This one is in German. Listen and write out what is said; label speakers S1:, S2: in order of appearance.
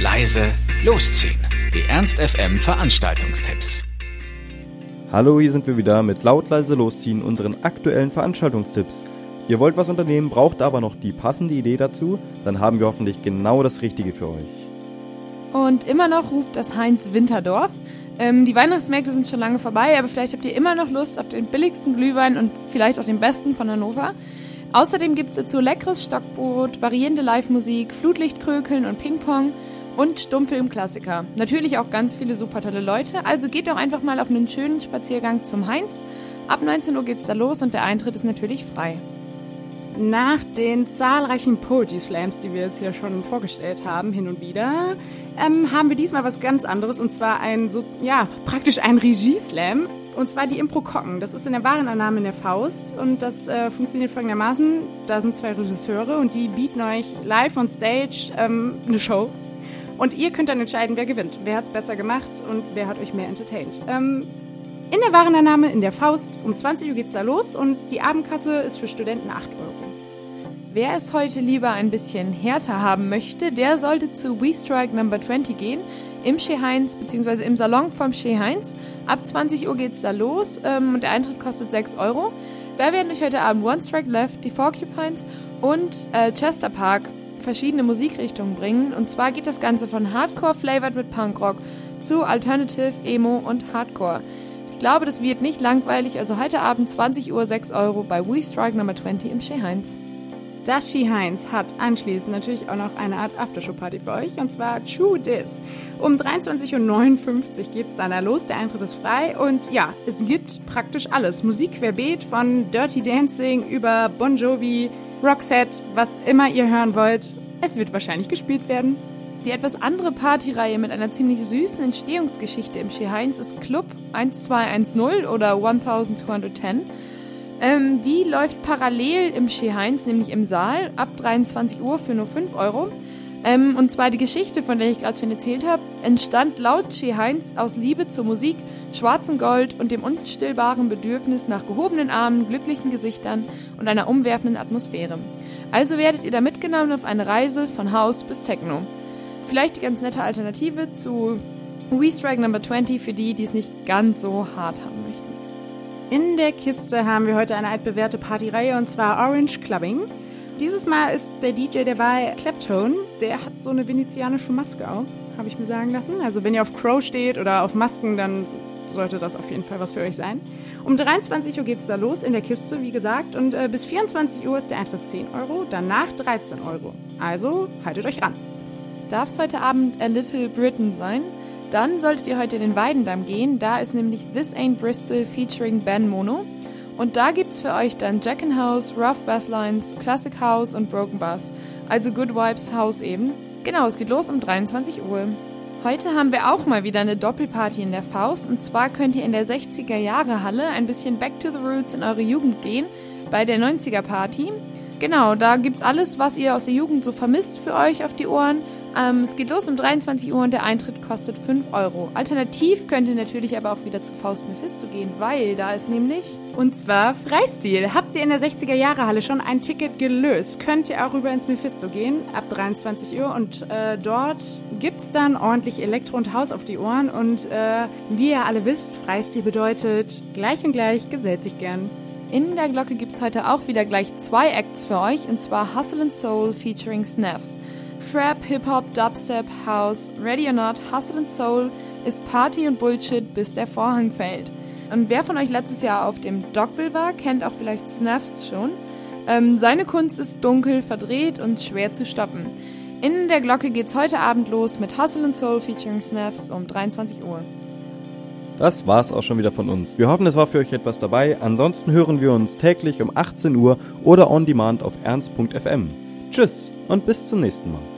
S1: leise, losziehen. Die Ernst FM Veranstaltungstipps.
S2: Hallo, hier sind wir wieder mit laut leise losziehen unseren aktuellen Veranstaltungstipps. Ihr wollt was unternehmen, braucht aber noch die passende Idee dazu, dann haben wir hoffentlich genau das Richtige für euch.
S3: Und immer noch ruft das Heinz Winterdorf. Ähm, die Weihnachtsmärkte sind schon lange vorbei, aber vielleicht habt ihr immer noch Lust auf den billigsten Glühwein und vielleicht auch den besten von Hannover. Außerdem gibt es dazu leckeres Stockbrot, variierende Live-Musik, Flutlichtkrökeln und Ping-Pong und Stummfilm-Klassiker. Natürlich auch ganz viele super tolle Leute, also geht doch einfach mal auf einen schönen Spaziergang zum Heinz. Ab 19 Uhr geht's da los und der Eintritt ist natürlich frei.
S4: Nach den zahlreichen Poetry Slams, die wir jetzt hier schon vorgestellt haben, hin und wieder, ähm, haben wir diesmal was ganz anderes und zwar ein so ja praktisch ein Regie-Slam und zwar die Impro-Kocken. Das ist in der Warenannahme in der Faust und das äh, funktioniert folgendermaßen. Da sind zwei Regisseure und die bieten euch live on stage ähm, eine Show. Und ihr könnt dann entscheiden, wer gewinnt. Wer hat es besser gemacht und wer hat euch mehr entertained. Ähm, in der Warenannahme in der Faust. Um 20 Uhr geht's da los und die Abendkasse ist für Studenten 8 Euro.
S3: Wer es heute lieber ein bisschen härter haben möchte, der sollte zu We Strike Number 20 gehen im Chez Heinz bzw. im Salon vom Chez Heinz. Ab 20 Uhr geht's da los ähm, und der Eintritt kostet 6 Euro. Da werden euch heute Abend One Strike Left, die Porcupines und äh, Chester Park verschiedene Musikrichtungen bringen. Und zwar geht das Ganze von Hardcore flavored mit Punkrock zu Alternative, Emo und Hardcore. Ich glaube, das wird nicht langweilig, also heute Abend 20 Uhr 6 Euro bei We Strike Number 20 im Chez Heinz.
S4: Das Ski Heinz hat anschließend natürlich auch noch eine Art Aftershow-Party für euch und zwar True Dis. Um 23.59 Uhr geht's dann da los, der Eintritt ist frei und ja, es gibt praktisch alles. Musik querbeet von Dirty Dancing über Bon Jovi, Roxette, was immer ihr hören wollt. Es wird wahrscheinlich gespielt werden.
S3: Die etwas andere Partyreihe mit einer ziemlich süßen Entstehungsgeschichte im Ski Heinz ist Club 1210 oder 1210. Ähm, die läuft parallel im Chez Heinz, nämlich im Saal, ab 23 Uhr für nur 5 Euro. Ähm, und zwar die Geschichte, von der ich gerade schon erzählt habe, entstand laut Chez Heinz aus Liebe zur Musik, schwarzem Gold und dem unstillbaren Bedürfnis nach gehobenen Armen, glücklichen Gesichtern und einer umwerfenden Atmosphäre. Also werdet ihr da mitgenommen auf eine Reise von House bis Techno. Vielleicht die ganz nette Alternative zu We Strike Number 20 für die, die es nicht ganz so hart haben möchten.
S4: In der Kiste haben wir heute eine altbewährte Partyreihe und zwar Orange Clubbing. Dieses Mal ist der DJ der Wahl Claptone. Der hat so eine venezianische Maske auf, habe ich mir sagen lassen. Also wenn ihr auf Crow steht oder auf Masken, dann sollte das auf jeden Fall was für euch sein. Um 23 Uhr geht es da los in der Kiste, wie gesagt. Und äh, bis 24 Uhr ist der Eintritt 10 Euro, danach 13 Euro. Also haltet euch ran.
S3: Darf es heute Abend A Little Britain sein? Dann solltet ihr heute in den Weidendamm gehen. Da ist nämlich This Ain't Bristol featuring Ben Mono. Und da gibt's für euch dann Jack and House, Rough Basslines, Classic House und Broken Bass. Also Good Vibes House eben. Genau, es geht los um 23 Uhr. Heute haben wir auch mal wieder eine Doppelparty in der Faust. Und zwar könnt ihr in der 60er Jahre Halle ein bisschen Back to the Roots in eure Jugend gehen. Bei der 90er Party. Genau, da gibt's alles, was ihr aus der Jugend so vermisst für euch auf die Ohren. Ähm, es geht los um 23 Uhr und der Eintritt kostet 5 Euro. Alternativ könnt ihr natürlich aber auch wieder zu Faust Mephisto gehen, weil da ist nämlich...
S4: Und zwar Freistil. Habt ihr in der 60er Jahre Halle schon ein Ticket gelöst, könnt ihr auch rüber ins Mephisto gehen ab 23 Uhr und äh, dort gibt's dann ordentlich Elektro und Haus auf die Ohren und äh, wie ihr alle wisst, Freistil bedeutet gleich und gleich gesellt sich gern.
S3: In der Glocke gibt's heute auch wieder gleich zwei Acts für euch und zwar Hustle and Soul featuring Snaps. Trap, Hip-Hop, Dubstep, House, Ready or Not, Hustle and Soul ist Party und Bullshit, bis der Vorhang fällt. Und wer von euch letztes Jahr auf dem Dogville war, kennt auch vielleicht Snaffs schon. Ähm, seine Kunst ist dunkel, verdreht und schwer zu stoppen. In der Glocke geht's heute Abend los mit Hustle and Soul featuring Snaffs um 23 Uhr.
S2: Das war's auch schon wieder von uns. Wir hoffen, es war für euch etwas dabei. Ansonsten hören wir uns täglich um 18 Uhr oder on demand auf ernst.fm. Tschüss und bis zum nächsten Mal.